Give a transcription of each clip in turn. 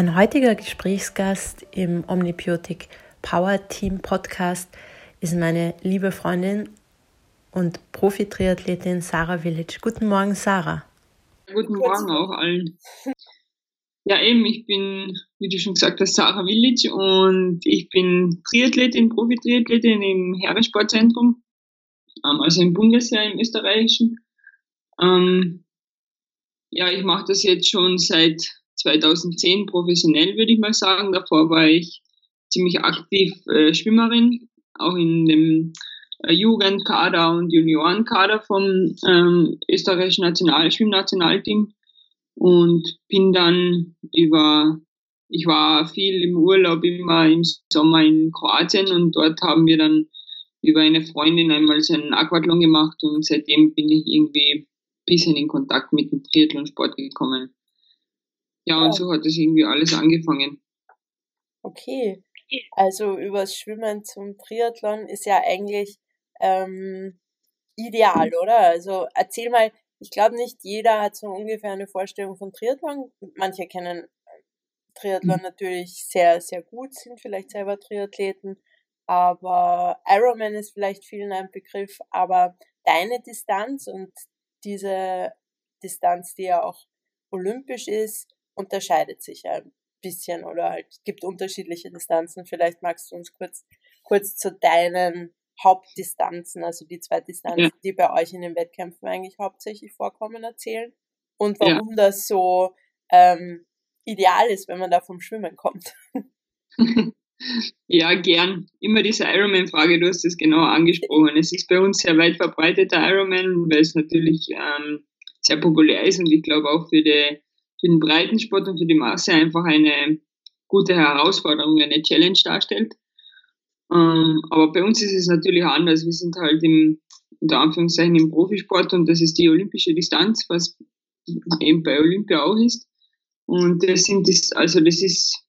Mein heutiger Gesprächsgast im Omnibiotic Power Team Podcast ist meine liebe Freundin und Profi-Triathletin Sarah Village. Guten Morgen, Sarah. Guten Morgen auch allen. Ja, eben, ich bin, wie du schon gesagt hast, Sarah Village und ich bin Triathletin, Profi-Triathletin im Herrensportzentrum, ähm, also im Bundesheer im Österreichischen. Ähm, ja, ich mache das jetzt schon seit 2010 professionell, würde ich mal sagen. Davor war ich ziemlich aktiv äh, Schwimmerin, auch in dem äh, Jugendkader und Juniorenkader vom ähm, österreichischen National Schwimmnationalteam und bin dann über, ich war viel im Urlaub immer im Sommer in Kroatien und dort haben wir dann über eine Freundin einmal so einen Aquathlon gemacht und seitdem bin ich irgendwie ein bisschen in Kontakt mit dem Triathlonsport gekommen. Ja, und so hat das irgendwie alles angefangen. Okay. Also übers Schwimmen zum Triathlon ist ja eigentlich ähm, ideal, oder? Also erzähl mal, ich glaube nicht jeder hat so ungefähr eine Vorstellung von Triathlon. Manche kennen Triathlon mhm. natürlich sehr, sehr gut, sind vielleicht selber Triathleten, aber Ironman ist vielleicht vielen ein Begriff, aber deine Distanz und diese Distanz, die ja auch olympisch ist, unterscheidet sich ein bisschen oder halt gibt unterschiedliche Distanzen. Vielleicht magst du uns kurz, kurz zu deinen Hauptdistanzen, also die zwei Distanzen, ja. die bei euch in den Wettkämpfen eigentlich hauptsächlich vorkommen, erzählen und warum ja. das so ähm, ideal ist, wenn man da vom Schwimmen kommt. Ja, gern. Immer diese Ironman-Frage, du hast es genau angesprochen. Es ist bei uns sehr weit verbreiteter Ironman, weil es natürlich ähm, sehr populär ist und ich glaube auch für die für den Breitensport und für die Masse einfach eine gute Herausforderung, eine Challenge darstellt. Ähm, aber bei uns ist es natürlich anders. Wir sind halt im, unter Anführungszeichen im Profisport und das ist die olympische Distanz, was eben bei Olympia auch ist. Und das sind das, also das ist,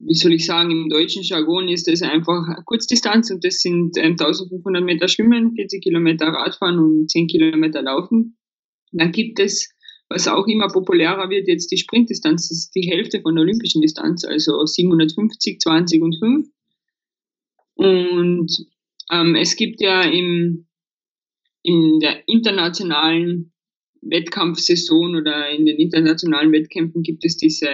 wie soll ich sagen, im deutschen Jargon ist das einfach Kurzdistanz und das sind 1500 ähm, Meter Schwimmen, 40 Kilometer Radfahren und 10 Kilometer Laufen. Dann gibt es was auch immer populärer wird, jetzt die Sprintdistanz, das ist die Hälfte von der olympischen Distanz, also 750, 20 und 5. Und ähm, es gibt ja im, in der internationalen Wettkampfsaison oder in den internationalen Wettkämpfen gibt es diese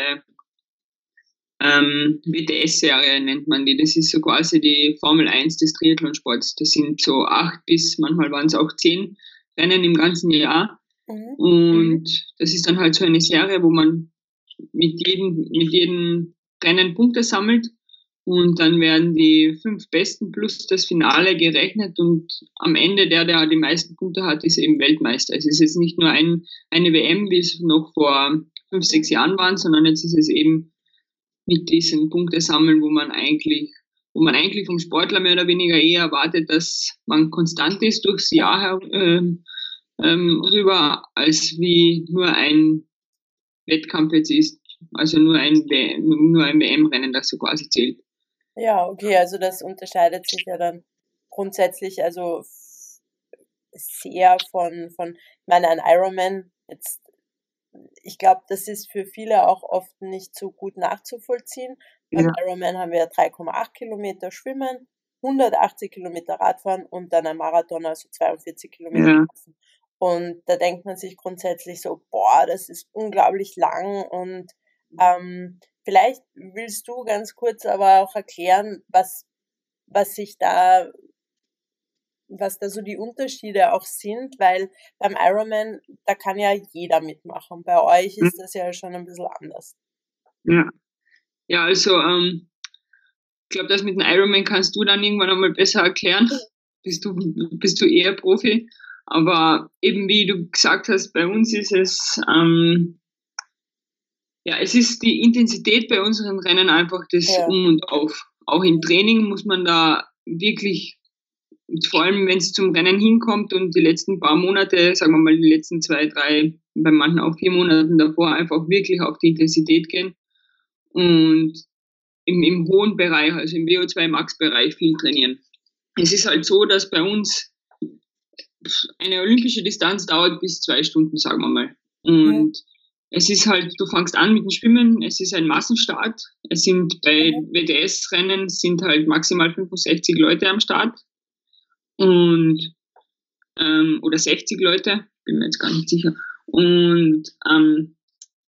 ähm, WTS-Serie, nennt man die. Das ist so quasi die Formel 1 des Triathlonsports. Das sind so acht bis, manchmal waren es auch zehn Rennen im ganzen Jahr. Mhm. Und das ist dann halt so eine Serie, wo man mit jedem, mit jedem Rennen Punkte sammelt und dann werden die fünf Besten plus das Finale gerechnet und am Ende der, der die meisten Punkte hat, ist eben Weltmeister. Es ist jetzt nicht nur ein, eine WM, wie es noch vor fünf, sechs Jahren waren, sondern jetzt ist es eben mit diesen Punkte sammeln, wo man eigentlich, wo man eigentlich vom Sportler mehr oder weniger eher erwartet, dass man konstant ist durchs Jahr äh, ähm, rüber, als wie nur ein Wettkampf jetzt ist. Also nur ein, nur ein WM-Rennen, das so quasi zählt. Ja, okay, also das unterscheidet sich ja dann grundsätzlich, also sehr von, von, ich meine, ein Ironman, jetzt, ich glaube, das ist für viele auch oft nicht so gut nachzuvollziehen. Beim ja. Ironman haben wir 3,8 Kilometer Schwimmen, 180 Kilometer Radfahren und dann ein Marathon, also 42 Kilometer ja. Und da denkt man sich grundsätzlich so, boah, das ist unglaublich lang und ähm, vielleicht willst du ganz kurz aber auch erklären, was, was sich da, was da so die Unterschiede auch sind, weil beim Ironman, da kann ja jeder mitmachen. Bei euch ist das ja schon ein bisschen anders. Ja, ja also ähm, ich glaube, das mit dem Ironman kannst du dann irgendwann einmal besser erklären. Bist du, bist du eher Profi? Aber eben wie du gesagt hast, bei uns ist es, ähm, ja, es ist die Intensität bei unseren Rennen einfach das ja. Um und Auf. Auch im Training muss man da wirklich, vor allem wenn es zum Rennen hinkommt und die letzten paar Monate, sagen wir mal die letzten zwei, drei, bei manchen auch vier Monaten davor, einfach wirklich auf die Intensität gehen und im, im hohen Bereich, also im VO2 Max-Bereich viel trainieren. Es ist halt so, dass bei uns eine olympische Distanz dauert bis zwei Stunden, sagen wir mal. Und es ist halt, du fängst an mit dem Schwimmen, es ist ein Massenstart. Es sind bei. WTS-Rennen sind halt maximal 65 Leute am Start. Und ähm, oder 60 Leute, bin mir jetzt gar nicht sicher. Und ähm,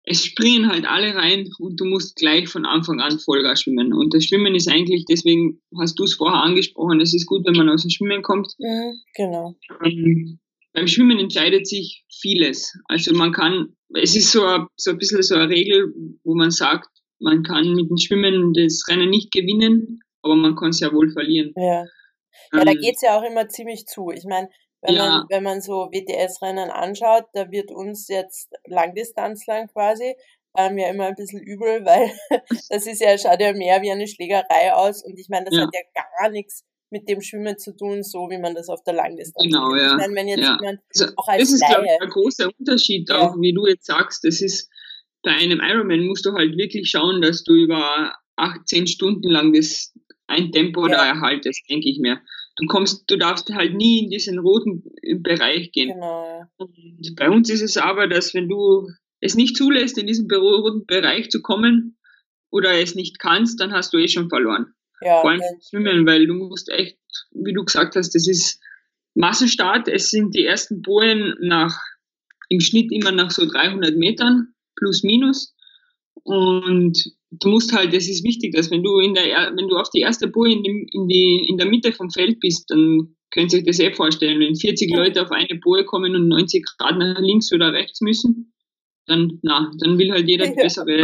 es springen halt alle rein und du musst gleich von Anfang an Vollgas schwimmen. Und das Schwimmen ist eigentlich, deswegen hast du es vorher angesprochen, es ist gut, wenn man aus dem Schwimmen kommt. Ja, genau. Ähm, beim Schwimmen entscheidet sich vieles. Also man kann, es ist so ein, so ein bisschen so eine Regel, wo man sagt, man kann mit dem Schwimmen das Rennen nicht gewinnen, aber man kann es ja wohl verlieren. Ja, ja ähm, da geht's ja auch immer ziemlich zu. Ich meine, wenn, ja. man, wenn man so WTS-Rennen anschaut, da wird uns jetzt Langdistanzlang quasi ähm, ja immer ein bisschen übel, weil das ist ja, schaut ja mehr wie eine Schlägerei aus und ich meine, das ja. hat ja gar nichts mit dem Schwimmen zu tun, so wie man das auf der Langdistanz Genau, ja. Ich meine, wenn jetzt ja. jemand also, auch als Das ist, glaube ich, ein großer Unterschied, ja. auch wie du jetzt sagst, das ist, bei einem Ironman musst du halt wirklich schauen, dass du über acht, zehn Stunden lang das ein Tempo ja. da erhaltest, denke ich mir du kommst, du darfst halt nie in diesen roten Bereich gehen. Genau. Und bei uns ist es aber, dass wenn du es nicht zulässt, in diesen roten Bereich zu kommen oder es nicht kannst, dann hast du eh schon verloren. Ja, Vor allem okay. Schwimmen, weil du musst echt, wie du gesagt hast, das ist Massenstart. Es sind die ersten Bojen nach, im Schnitt immer nach so 300 Metern, plus minus. Und du musst halt, das ist wichtig, dass wenn du in der, wenn du auf die erste Boje in, die, in, die, in der Mitte vom Feld bist, dann könnt ihr euch das eh vorstellen. Wenn 40 Leute auf eine Boje kommen und 90 Grad nach links oder rechts müssen, dann, na, dann will halt jeder die bessere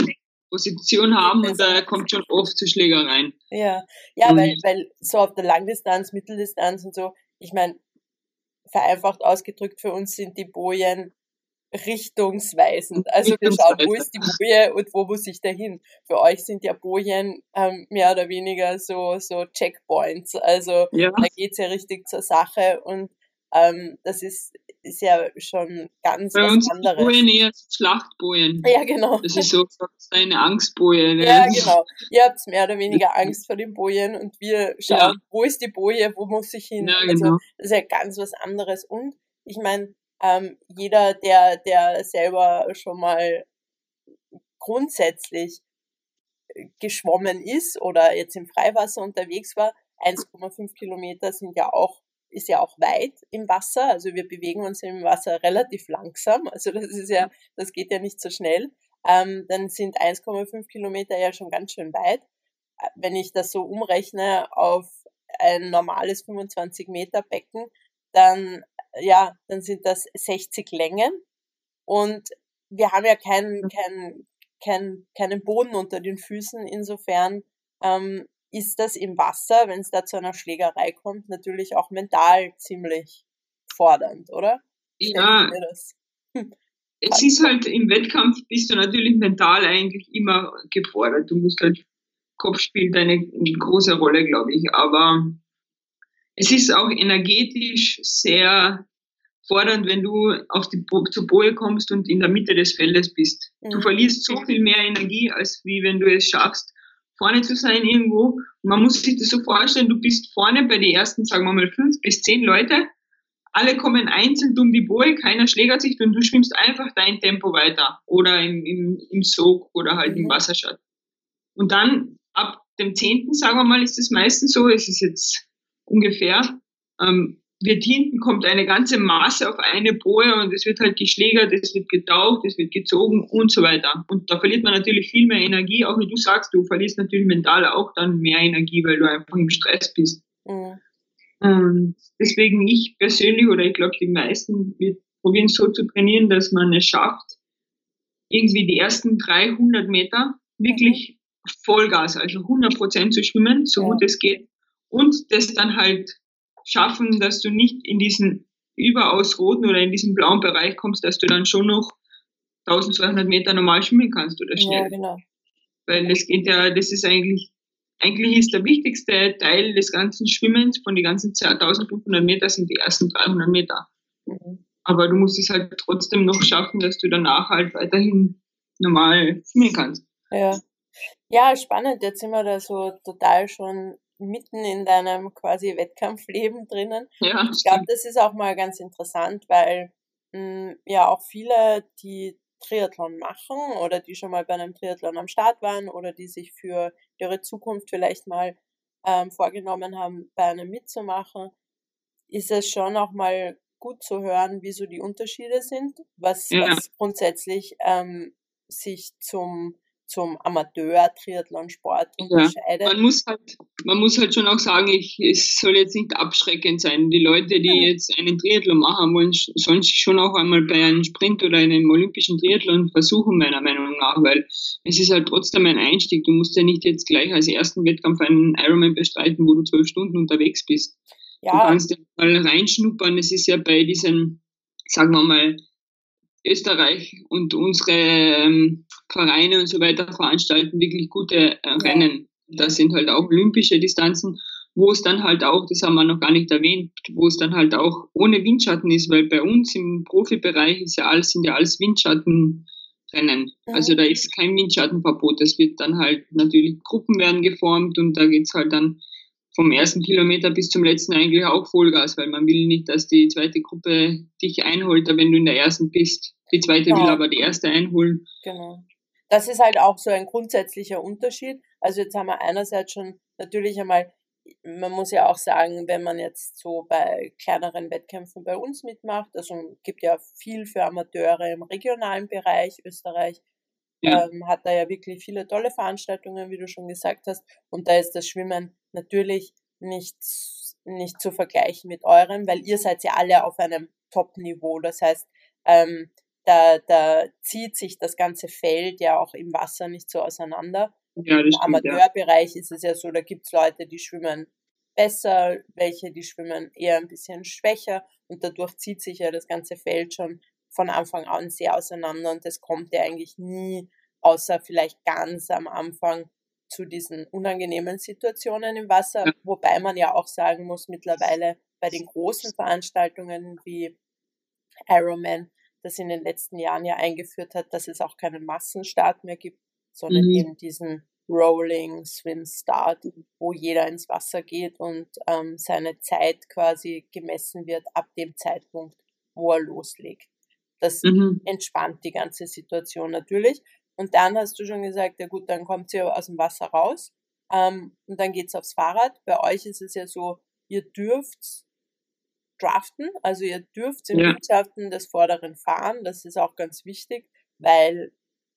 Position haben und da kommt schon oft zu Schlägereien. Ja, ja, weil, weil so auf der Langdistanz, Mitteldistanz und so, ich meine, vereinfacht ausgedrückt für uns sind die Bojen richtungsweisend. Also wir schauen, wo ist die Boje und wo muss ich dahin. Für euch sind ja Bojen ähm, mehr oder weniger so, so Checkpoints. Also ja. da geht's ja richtig zur Sache und ähm, das ist, ist ja schon ganz Bei was uns anderes. Bojen eher Schlachtbojen. Ja, genau. Das ist so eine Angstboje. Ne? Ja, genau. Ihr habt mehr oder weniger Angst vor den Bojen und wir schauen, ja. wo ist die Boje, wo muss ich hin. Ja, also genau. Also, das ist ja ganz was anderes. Und ich meine, ähm, jeder, der, der selber schon mal grundsätzlich geschwommen ist oder jetzt im Freiwasser unterwegs war, 1,5 Kilometer sind ja auch, ist ja auch weit im Wasser. Also wir bewegen uns im Wasser relativ langsam. Also das ist ja, das geht ja nicht so schnell. Ähm, dann sind 1,5 Kilometer ja schon ganz schön weit. Wenn ich das so umrechne auf ein normales 25 Meter Becken, dann ja, dann sind das 60 Längen und wir haben ja keinen, mhm. keinen, keinen, keinen Boden unter den Füßen. Insofern ähm, ist das im Wasser, wenn es da zu einer Schlägerei kommt, natürlich auch mental ziemlich fordernd, oder? Ja. Hm. Es ist halt im Wettkampf bist du natürlich mental eigentlich immer gefordert. Du musst halt Kopf spielt eine große Rolle, glaube ich. Aber es ist auch energetisch sehr fordernd, wenn du auf die zur Boje kommst und in der Mitte des Feldes bist. Mhm. Du verlierst so viel mehr Energie, als wie wenn du es schaffst, vorne zu sein irgendwo. man muss sich das so vorstellen, du bist vorne bei den ersten, sagen wir mal, fünf bis zehn Leute. Alle kommen einzeln um die Boje, keiner schlägert sich und du schwimmst einfach dein Tempo weiter. Oder im, im, im Sog oder halt mhm. im Wasserschatz. Und dann ab dem zehnten, sagen wir mal, ist es meistens so, es ist jetzt ungefähr, ähm, wird hinten kommt eine ganze Masse auf eine Boje und es wird halt geschlägert, es wird getaucht, es wird gezogen und so weiter. Und da verliert man natürlich viel mehr Energie, auch wie du sagst, du verlierst natürlich mental auch dann mehr Energie, weil du einfach im Stress bist. Mhm. Und deswegen ich persönlich oder ich glaube die meisten, wir probieren so zu trainieren, dass man es schafft, irgendwie die ersten 300 Meter wirklich Vollgas, also 100 Prozent zu schwimmen, so ja. gut es geht und das dann halt schaffen, dass du nicht in diesen überaus roten oder in diesen blauen Bereich kommst, dass du dann schon noch 1200 Meter normal schwimmen kannst oder schnell. Ja, genau. Weil das geht ja, das ist eigentlich, eigentlich ist der wichtigste Teil des ganzen Schwimmens von den ganzen 1500 Meter sind die ersten 300 Meter. Mhm. Aber du musst es halt trotzdem noch schaffen, dass du danach halt weiterhin normal schwimmen kannst. Ja. Ja, spannend. Jetzt sind wir da so total schon mitten in deinem quasi Wettkampfleben drinnen. Ja, ich glaube, das ist auch mal ganz interessant, weil mh, hm, ja auch viele, die Triathlon machen oder die schon mal bei einem Triathlon am Start waren oder die sich für ihre Zukunft vielleicht mal ähm, vorgenommen haben, bei einem mitzumachen, ist es schon auch mal gut zu hören, wie so die Unterschiede sind, was, ja. was grundsätzlich ähm, sich zum zum Amateur-Triathlonsport unterscheidet. Ja, man muss halt, man muss halt schon auch sagen, ich, es soll jetzt nicht abschreckend sein. Die Leute, die jetzt einen Triathlon machen wollen, sollen sich schon auch einmal bei einem Sprint oder einem olympischen Triathlon versuchen, meiner Meinung nach, weil es ist halt trotzdem ein Einstieg. Du musst ja nicht jetzt gleich als ersten Wettkampf einen Ironman bestreiten, wo du zwölf Stunden unterwegs bist. Ja. Du kannst ja mal reinschnuppern. Es ist ja bei diesen, sagen wir mal, Österreich und unsere ähm, Vereine und so weiter veranstalten wirklich gute äh, Rennen. Das sind halt auch olympische Distanzen, wo es dann halt auch, das haben wir noch gar nicht erwähnt, wo es dann halt auch ohne Windschatten ist, weil bei uns im Profibereich ist ja alles, sind ja alles Windschattenrennen. Also da ist kein Windschattenverbot. Das wird dann halt natürlich Gruppen werden geformt und da geht's halt dann vom ersten Kilometer bis zum letzten eigentlich auch Vollgas, weil man will nicht, dass die zweite Gruppe dich einholt, wenn du in der ersten bist. Die zweite genau. will aber die erste einholen. Genau. Das ist halt auch so ein grundsätzlicher Unterschied. Also jetzt haben wir einerseits schon natürlich einmal, man muss ja auch sagen, wenn man jetzt so bei kleineren Wettkämpfen bei uns mitmacht, also gibt ja viel für Amateure im regionalen Bereich Österreich, ja. ähm, hat da ja wirklich viele tolle Veranstaltungen, wie du schon gesagt hast. Und da ist das Schwimmen natürlich nicht, nicht zu vergleichen mit eurem, weil ihr seid ja alle auf einem Top-Niveau. Das heißt, ähm, da, da zieht sich das ganze Feld ja auch im Wasser nicht so auseinander. Ja, Im Amateurbereich ja. ist es ja so, da gibt's Leute, die schwimmen besser, welche, die schwimmen eher ein bisschen schwächer und dadurch zieht sich ja das ganze Feld schon von Anfang an sehr auseinander und das kommt ja eigentlich nie, außer vielleicht ganz am Anfang zu diesen unangenehmen Situationen im Wasser, ja. wobei man ja auch sagen muss, mittlerweile bei den großen Veranstaltungen wie Ironman, das in den letzten Jahren ja eingeführt hat, dass es auch keinen Massenstart mehr gibt, sondern mhm. eben diesen Rolling Swim Start, wo jeder ins Wasser geht und ähm, seine Zeit quasi gemessen wird ab dem Zeitpunkt, wo er loslegt. Das mhm. entspannt die ganze Situation natürlich. Und dann hast du schon gesagt, ja gut, dann kommt sie aus dem Wasser raus ähm, und dann geht's aufs Fahrrad. Bei euch ist es ja so, ihr dürft draften, also ihr dürft im ja. Mannschaften des Vorderen fahren. Das ist auch ganz wichtig, weil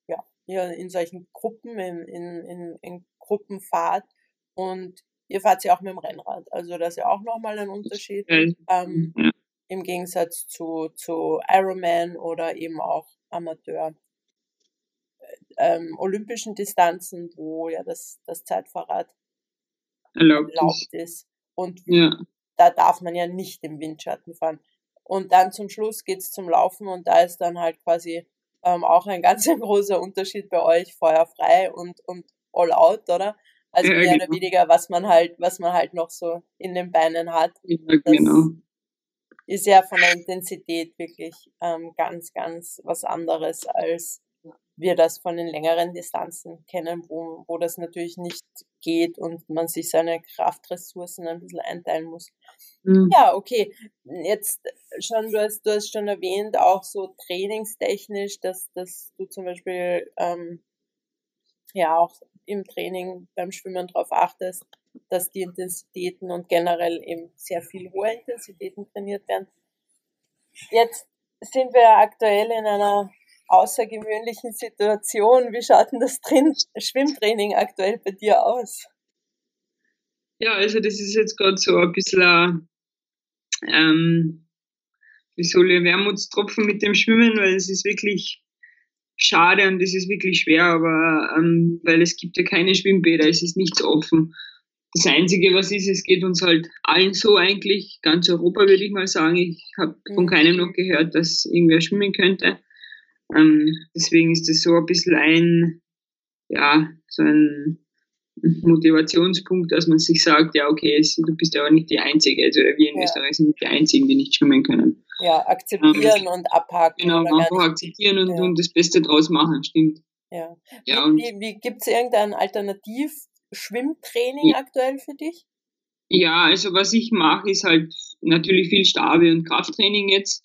ja, ihr in solchen Gruppen, in, in, in, in Gruppen fahrt und ihr fahrt ja auch mit dem Rennrad. Also das ist ja auch nochmal ein Unterschied. Ähm, ja. Im Gegensatz zu, zu Ironman oder eben auch Amateur ähm, olympischen Distanzen, wo ja das, das Zeitfahrrad erlaubt, erlaubt ist. Und ja. Da darf man ja nicht im Windschatten fahren. Und dann zum Schluss geht's zum Laufen und da ist dann halt quasi ähm, auch ein ganz großer Unterschied bei euch, feuerfrei und, und all out, oder? Also ja, mehr genau. oder weniger, was man halt, was man halt noch so in den Beinen hat. Ja, genau. Ist ja von der Intensität wirklich ähm, ganz, ganz was anderes als wir das von den längeren Distanzen kennen, wo, wo das natürlich nicht geht und man sich seine Kraftressourcen ein bisschen einteilen muss. Mhm. Ja, okay. Jetzt schon, du hast, du hast schon erwähnt, auch so trainingstechnisch, dass, dass du zum Beispiel ähm, ja auch im Training beim Schwimmen darauf achtest, dass die Intensitäten und generell eben sehr viel hohe Intensitäten trainiert werden. Jetzt sind wir aktuell in einer außergewöhnlichen Situation. Wie schaut denn das Drin Schwimmtraining aktuell bei dir aus? Ja, also das ist jetzt gerade so ein bisschen ähm, wie soll ich, Wermutstropfen mit dem Schwimmen, weil es ist wirklich schade und es ist wirklich schwer, aber ähm, weil es gibt ja keine Schwimmbäder, es ist nichts offen. Das Einzige, was ist, es geht uns halt allen so eigentlich, ganz Europa würde ich mal sagen. Ich habe von mhm. keinem noch gehört, dass irgendwer schwimmen könnte. Ähm, deswegen ist das so ein bisschen ein, ja, so ein Motivationspunkt, dass man sich sagt, ja, okay, es, du bist ja auch nicht die Einzige. Also wir in ja. Österreich sind nicht die Einzigen, die nicht schwimmen können. Ja, akzeptieren ähm, und abhaken. Genau, einfach akzeptieren und, ja. und das Beste draus machen, stimmt. Ja. ja wie, wie, wie gibt es irgendein Alternativ-Schwimmtraining ja. aktuell für dich? Ja, also was ich mache, ist halt natürlich viel Stabe und Krafttraining jetzt.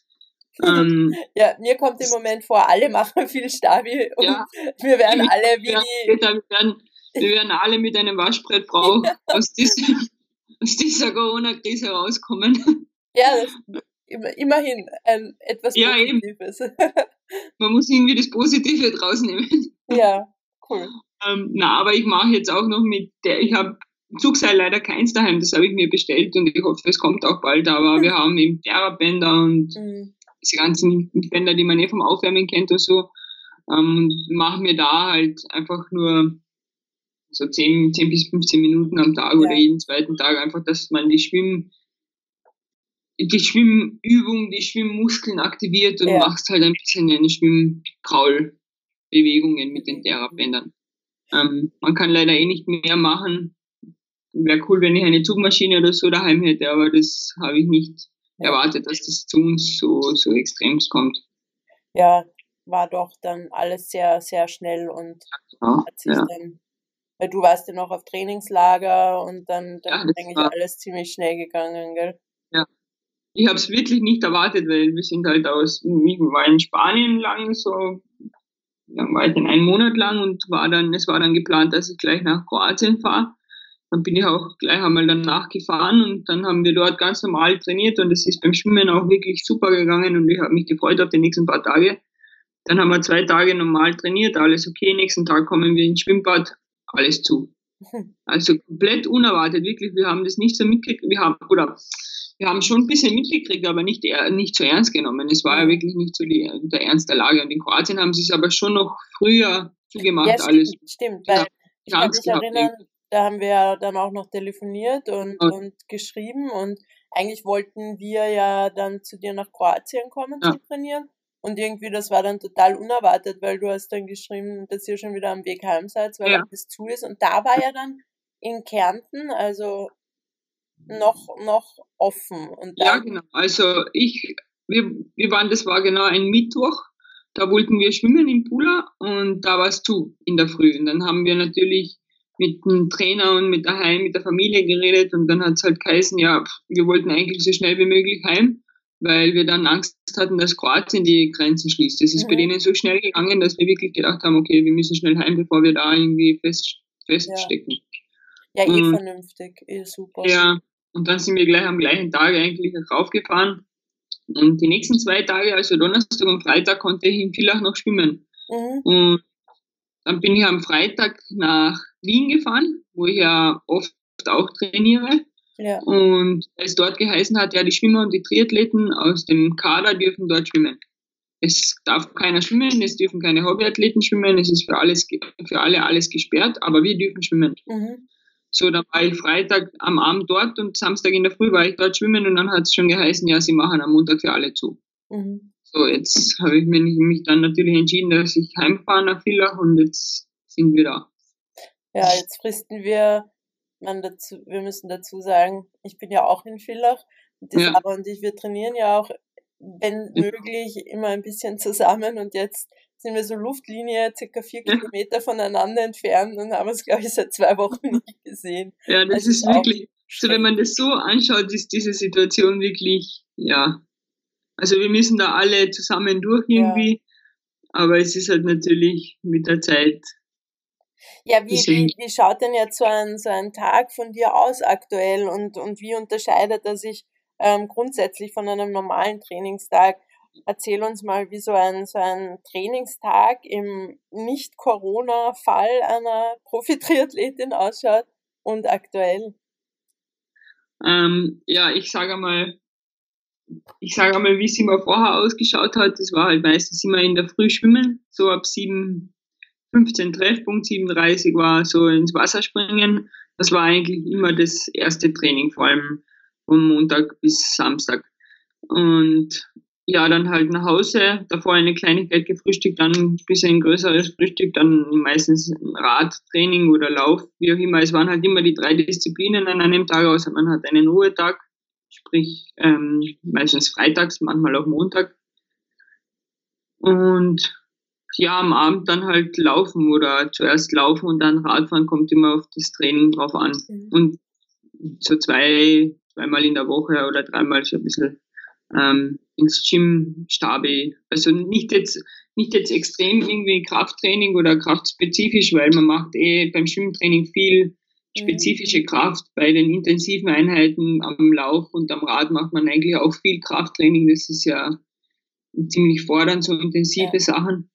Ähm, ja, mir kommt im Moment vor, alle machen viel Stabi und ja, wir werden alle wie die... Wir werden, wir werden alle mit einem Waschbrettfrau aus, dieser, aus dieser Corona-Krise rauskommen. Ja, das, immerhin ein, etwas ja, Positives. Eben. Man muss irgendwie das Positive draus nehmen. Ja, cool. Ähm, na, aber ich mache jetzt auch noch mit der, ich habe Zugseil leider keins daheim, das habe ich mir bestellt und ich hoffe, es kommt auch bald, aber wir haben eben Terra-Bänder und mhm. Diese ganzen Bänder, die man eh vom Aufwärmen kennt und so, ähm, machen wir da halt einfach nur so 10, 10 bis 15 Minuten am Tag ja. oder jeden zweiten Tag, einfach, dass man die Schwimm, die Schwimmübung, die Schwimmmuskeln aktiviert und ja. machst halt ein bisschen eine Schwimmkraulbewegungen mit den Therabändern. Ähm, man kann leider eh nicht mehr machen. Wäre cool, wenn ich eine Zugmaschine oder so daheim hätte, aber das habe ich nicht. Erwartet, dass das zu uns so, so extrem kommt. Ja, war doch dann alles sehr, sehr schnell und ja, hat sich ja. dann, weil du warst ja noch auf Trainingslager und dann, dann ja, eigentlich alles ziemlich schnell gegangen, gell? Ja. Ich habe es wirklich nicht erwartet, weil wir sind halt aus, ich war in Spanien lang so lang war ich dann einen Monat lang und war dann, es war dann geplant, dass ich gleich nach Kroatien fahre. Dann bin ich auch gleich einmal danach gefahren und dann haben wir dort ganz normal trainiert und es ist beim Schwimmen auch wirklich super gegangen und ich habe mich gefreut auf die nächsten paar Tage. Dann haben wir zwei Tage normal trainiert, alles okay. Nächsten Tag kommen wir ins Schwimmbad, alles zu. Also komplett unerwartet, wirklich. Wir haben das nicht so mitgekriegt. Wir haben, oder wir haben schon ein bisschen mitgekriegt, aber nicht, nicht so ernst genommen. Es war ja wirklich nicht so die, der Ernst der Lage. Und in Kroatien haben sie es aber schon noch früher zugemacht, ja, stimmt, alles. Stimmt, weil ich kann mich erinnern, da haben wir ja dann auch noch telefoniert und, ja. und geschrieben und eigentlich wollten wir ja dann zu dir nach Kroatien kommen ja. zu trainieren. Und irgendwie, das war dann total unerwartet, weil du hast dann geschrieben, dass ihr schon wieder am Weg heim seid, weil ja. alles zu ist. Und da war ja dann in Kärnten, also noch, noch offen. Und ja, genau. Also ich, wir, wir waren, das war genau ein Mittwoch. Da wollten wir schwimmen in Pula und da war es zu in der Früh. Und dann haben wir natürlich mit dem Trainer und mit daheim, mit der Familie geredet und dann hat es halt geheißen, ja, wir wollten eigentlich so schnell wie möglich heim, weil wir dann Angst hatten, dass Kroatien die Grenzen schließt. Das ist mhm. bei denen so schnell gegangen, dass wir wirklich gedacht haben, okay, wir müssen schnell heim, bevor wir da irgendwie fest, feststecken. Ja, ja eh und, vernünftig, eh super. Ja, und dann sind wir gleich am gleichen Tag eigentlich raufgefahren. Und die nächsten zwei Tage, also Donnerstag und Freitag, konnte ich in Villach noch schwimmen. Mhm. Und dann bin ich am Freitag nach Wien gefahren, wo ich ja oft auch trainiere. Ja. Und es dort geheißen hat, ja, die Schwimmer und die Triathleten aus dem Kader dürfen dort schwimmen. Es darf keiner schwimmen, es dürfen keine Hobbyathleten schwimmen, es ist für, alles, für alle alles gesperrt, aber wir dürfen schwimmen. Mhm. So, dann war ich Freitag am Abend dort und Samstag in der Früh war ich dort schwimmen und dann hat es schon geheißen, ja, sie machen am Montag für alle zu. Mhm. So, jetzt habe ich mich dann natürlich entschieden, dass ich heimfahre nach Villach und jetzt sind wir da. Ja, jetzt fristen wir, man dazu, wir müssen dazu sagen, ich bin ja auch in Villach. Das ja. aber und ich, wir trainieren ja auch, wenn möglich, immer ein bisschen zusammen und jetzt sind wir so Luftlinie circa vier Kilometer voneinander entfernt und haben uns, glaube ich, seit zwei Wochen nicht gesehen. Ja, das, das ist wirklich, so wenn man das so anschaut, ist diese Situation wirklich, ja, also wir müssen da alle zusammen durch irgendwie, ja. aber es ist halt natürlich mit der Zeit. Ja, wie, wie, wie schaut denn jetzt so ein, so ein Tag von dir aus aktuell und, und wie unterscheidet er sich ähm, grundsätzlich von einem normalen Trainingstag? Erzähl uns mal, wie so ein, so ein Trainingstag im Nicht-Corona-Fall einer Profi-Triathletin ausschaut und aktuell. Ähm, ja, ich sage einmal, ich sage einmal, wie es immer vorher ausgeschaut hat. Das war halt meistens immer in der Früh schwimmen, so ab 7, 15 Treffpunkt, 37 war so ins Wasser springen. Das war eigentlich immer das erste Training, vor allem von Montag bis Samstag. Und ja, dann halt nach Hause, davor eine Kleinigkeit gefrühstückt, dann ein bisschen größeres Frühstück, dann meistens ein Radtraining oder Lauf, wie auch immer. Es waren halt immer die drei Disziplinen an einem Tag, außer man hat einen Ruhetag, sprich ähm, meistens freitags, manchmal auch Montag. Und ja, am Abend dann halt laufen oder zuerst laufen und dann Radfahren kommt immer auf das Training drauf an. Mhm. Und so zwei, zweimal in der Woche oder dreimal so ein bisschen ähm, ins Gym stabe. Also nicht jetzt, nicht jetzt extrem irgendwie Krafttraining oder kraftspezifisch, weil man macht eh beim Schwimmtraining viel. Spezifische Kraft. Bei den intensiven Einheiten am Lauf und am Rad macht man eigentlich auch viel Krafttraining. Das ist ja ziemlich fordernd, so intensive ja. Sachen.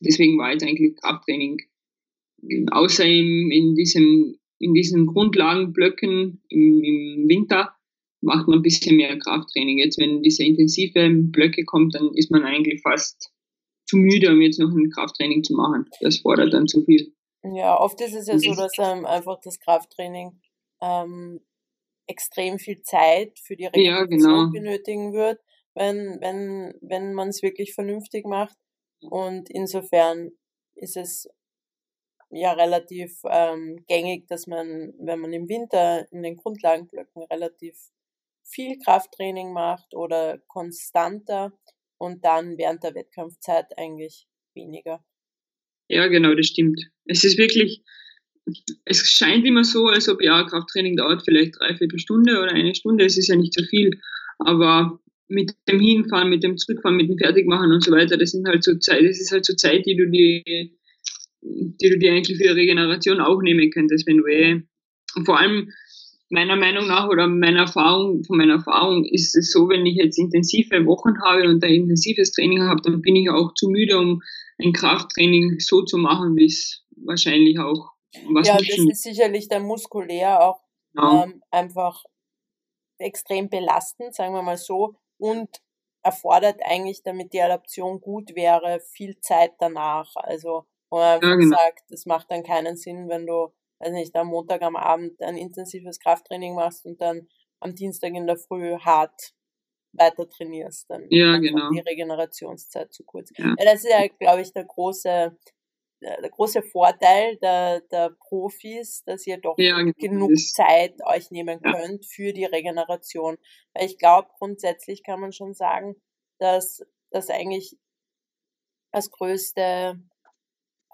Deswegen war jetzt eigentlich Krafttraining. Außer im, in, diesem, in diesen Grundlagenblöcken im, im Winter macht man ein bisschen mehr Krafttraining. Jetzt, wenn diese intensive Blöcke kommt, dann ist man eigentlich fast zu müde, um jetzt noch ein Krafttraining zu machen. Das fordert dann zu viel. Ja, oft ist es ja so, dass ähm, einfach das Krafttraining ähm, extrem viel Zeit für die Regeneration ja, genau. benötigen wird, wenn, wenn, wenn man es wirklich vernünftig macht. Und insofern ist es ja relativ ähm, gängig, dass man, wenn man im Winter in den Grundlagenblöcken relativ viel Krafttraining macht oder konstanter und dann während der Wettkampfzeit eigentlich weniger. Ja, genau, das stimmt. Es ist wirklich, es scheint immer so, als ob ja, Krafttraining dauert vielleicht drei, vier Stunden oder eine Stunde, es ist ja nicht so viel, aber mit dem Hinfahren, mit dem Zurückfahren, mit dem Fertigmachen und so weiter, das sind halt so Zeit, das ist halt so Zeit, die du dir, die du dir eigentlich für Regeneration auch nehmen könntest, wenn du eh, und vor allem, meiner Meinung nach oder meiner Erfahrung, von meiner Erfahrung ist es so, wenn ich jetzt intensive Wochen habe und ein intensives Training habe, dann bin ich auch zu müde, um ein Krafttraining so zu machen, wie es wahrscheinlich auch was Ja, das ist sicherlich dann muskulär auch ja. ähm, einfach extrem belastend, sagen wir mal so, und erfordert eigentlich, damit die Adaption gut wäre, viel Zeit danach. Also, wo man ja, genau. sagt, es macht dann keinen Sinn, wenn du weiß nicht, am Montag am Abend ein intensives Krafttraining machst und dann am Dienstag in der Früh hart weiter trainierst, dann ja, genau. die Regenerationszeit zu kurz. Ja. ja das ist ja, glaube ich, der große, der große Vorteil der, der Profis, dass ihr doch ja, genau. genug Zeit euch nehmen könnt für die Regeneration. Weil ich glaube, grundsätzlich kann man schon sagen, dass das eigentlich das größte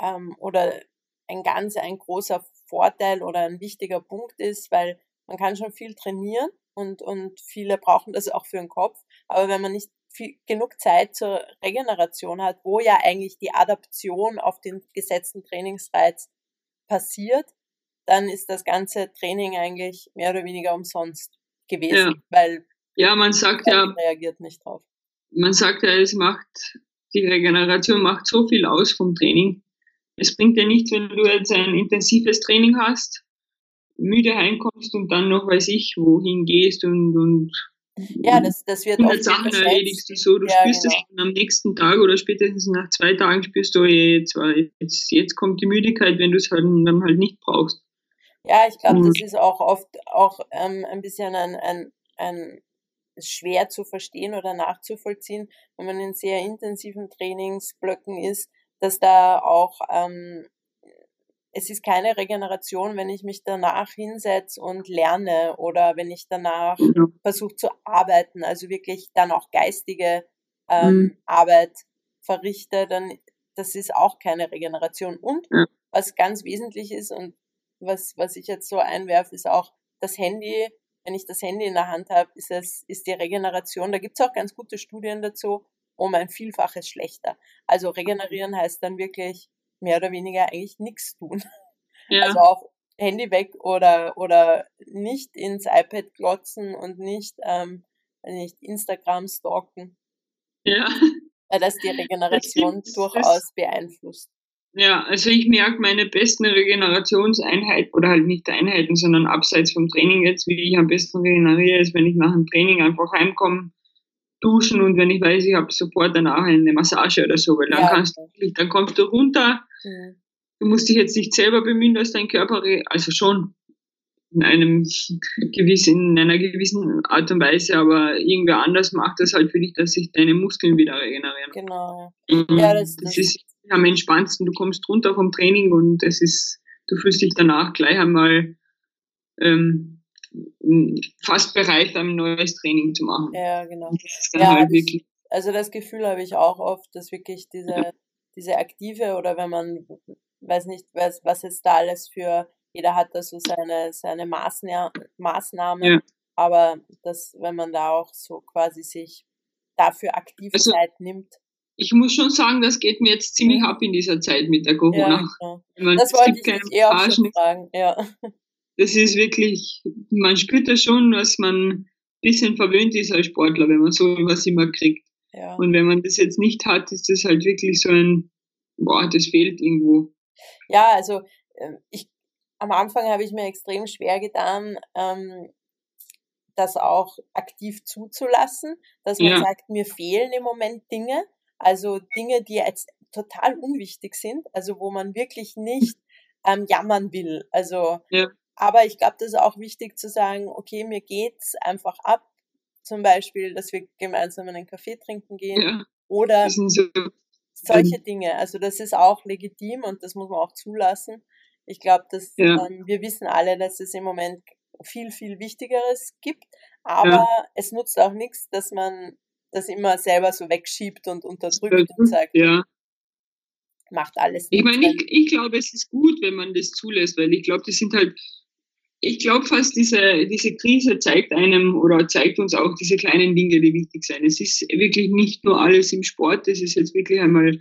ähm, oder ein ganz ein großer Vorteil oder ein wichtiger Punkt ist, weil man kann schon viel trainieren und, und viele brauchen das auch für den Kopf. Aber wenn man nicht viel, genug Zeit zur Regeneration hat, wo ja eigentlich die Adaption auf den gesetzten Trainingsreiz passiert, dann ist das ganze Training eigentlich mehr oder weniger umsonst gewesen, ja. weil ja, man sagt ja, reagiert nicht drauf. Man sagt ja, es macht die Regeneration macht so viel aus vom Training, es bringt dir nichts, wenn du jetzt ein intensives Training hast, müde heimkommst und dann noch weiß ich, wohin gehst und, und ja, das, das wird auch Sachen erledigst du so, du ja, spürst genau. es am nächsten Tag oder spätestens nach zwei Tagen spürst du, jetzt, jetzt, jetzt kommt die Müdigkeit, wenn du es halt, dann halt nicht brauchst. Ja, ich glaube, das ist auch oft auch ähm, ein bisschen ein, ein, ein schwer zu verstehen oder nachzuvollziehen, wenn man in sehr intensiven Trainingsblöcken ist, dass da auch ähm, es ist keine Regeneration, wenn ich mich danach hinsetze und lerne oder wenn ich danach ja. versuche zu arbeiten, also wirklich dann auch geistige ähm, mhm. Arbeit verrichte, dann das ist auch keine Regeneration. Und ja. was ganz wesentlich ist und was, was ich jetzt so einwerfe, ist auch das Handy. Wenn ich das Handy in der Hand habe, ist es, ist die Regeneration. Da gibt es auch ganz gute Studien dazu, um ein Vielfaches schlechter. Also regenerieren heißt dann wirklich mehr oder weniger eigentlich nichts tun. Ja. Also auch Handy weg oder, oder nicht ins iPad glotzen und nicht, ähm, nicht Instagram stalken. Ja. Weil das die Regeneration das durchaus beeinflusst. Ja, also ich merke meine besten Regenerationseinheiten, oder halt nicht Einheiten, sondern abseits vom Training jetzt, wie ich am besten regeneriere, ist, wenn ich nach dem Training einfach heimkomme, duschen und wenn ich weiß, ich habe sofort danach eine Massage oder so, weil dann ja. kannst du, dann kommst du runter. Du musst dich jetzt nicht selber bemühen, dass dein Körper, also schon in einem gewissen, in einer gewissen Art und Weise, aber irgendwer anders macht das halt für dich, dass sich deine Muskeln wieder regenerieren. Genau. Und ja, das, das ist am entspannendsten. Du kommst runter vom Training und es ist, du fühlst dich danach gleich einmal ähm, fast bereit, ein neues Training zu machen. Ja, genau. Das ja, halt das, also das Gefühl habe ich auch oft, dass wirklich diese, ja. Diese aktive oder wenn man, weiß nicht, was, was jetzt da alles für, jeder hat da so seine, seine Maßna Maßnahmen, ja. aber das, wenn man da auch so quasi sich dafür aktiv also, Zeit nimmt. Ich muss schon sagen, das geht mir jetzt ziemlich ab in dieser Zeit mit der Corona. Ja, genau. das wollte ich dich eh auch schon fragen, ja. Das ist wirklich, man spürt das schon, dass man ein bisschen verwöhnt ist als Sportler, wenn man so was immer kriegt. Ja. Und wenn man das jetzt nicht hat, ist das halt wirklich so ein, boah, das fehlt irgendwo. Ja, also ähm, ich, am Anfang habe ich mir extrem schwer getan, ähm, das auch aktiv zuzulassen, dass man ja. sagt, mir fehlen im Moment Dinge, also Dinge, die jetzt total unwichtig sind, also wo man wirklich nicht ähm, jammern will. Also, ja. aber ich glaube, das ist auch wichtig zu sagen, okay, mir geht's einfach ab, zum Beispiel, dass wir gemeinsam einen Kaffee trinken gehen ja. oder so, solche ähm, Dinge. Also das ist auch legitim und das muss man auch zulassen. Ich glaube, dass ähm, wir wissen alle, dass es im Moment viel, viel Wichtigeres gibt. Aber ja. es nutzt auch nichts, dass man das immer selber so wegschiebt und unterdrückt und sagt, ja. macht alles. Ich meine, ich, ich glaube, es ist gut, wenn man das zulässt, weil ich glaube, das sind halt, ich glaube fast, diese, diese Krise zeigt einem oder zeigt uns auch diese kleinen Dinge, die wichtig sind. Es ist wirklich nicht nur alles im Sport, es ist jetzt wirklich einmal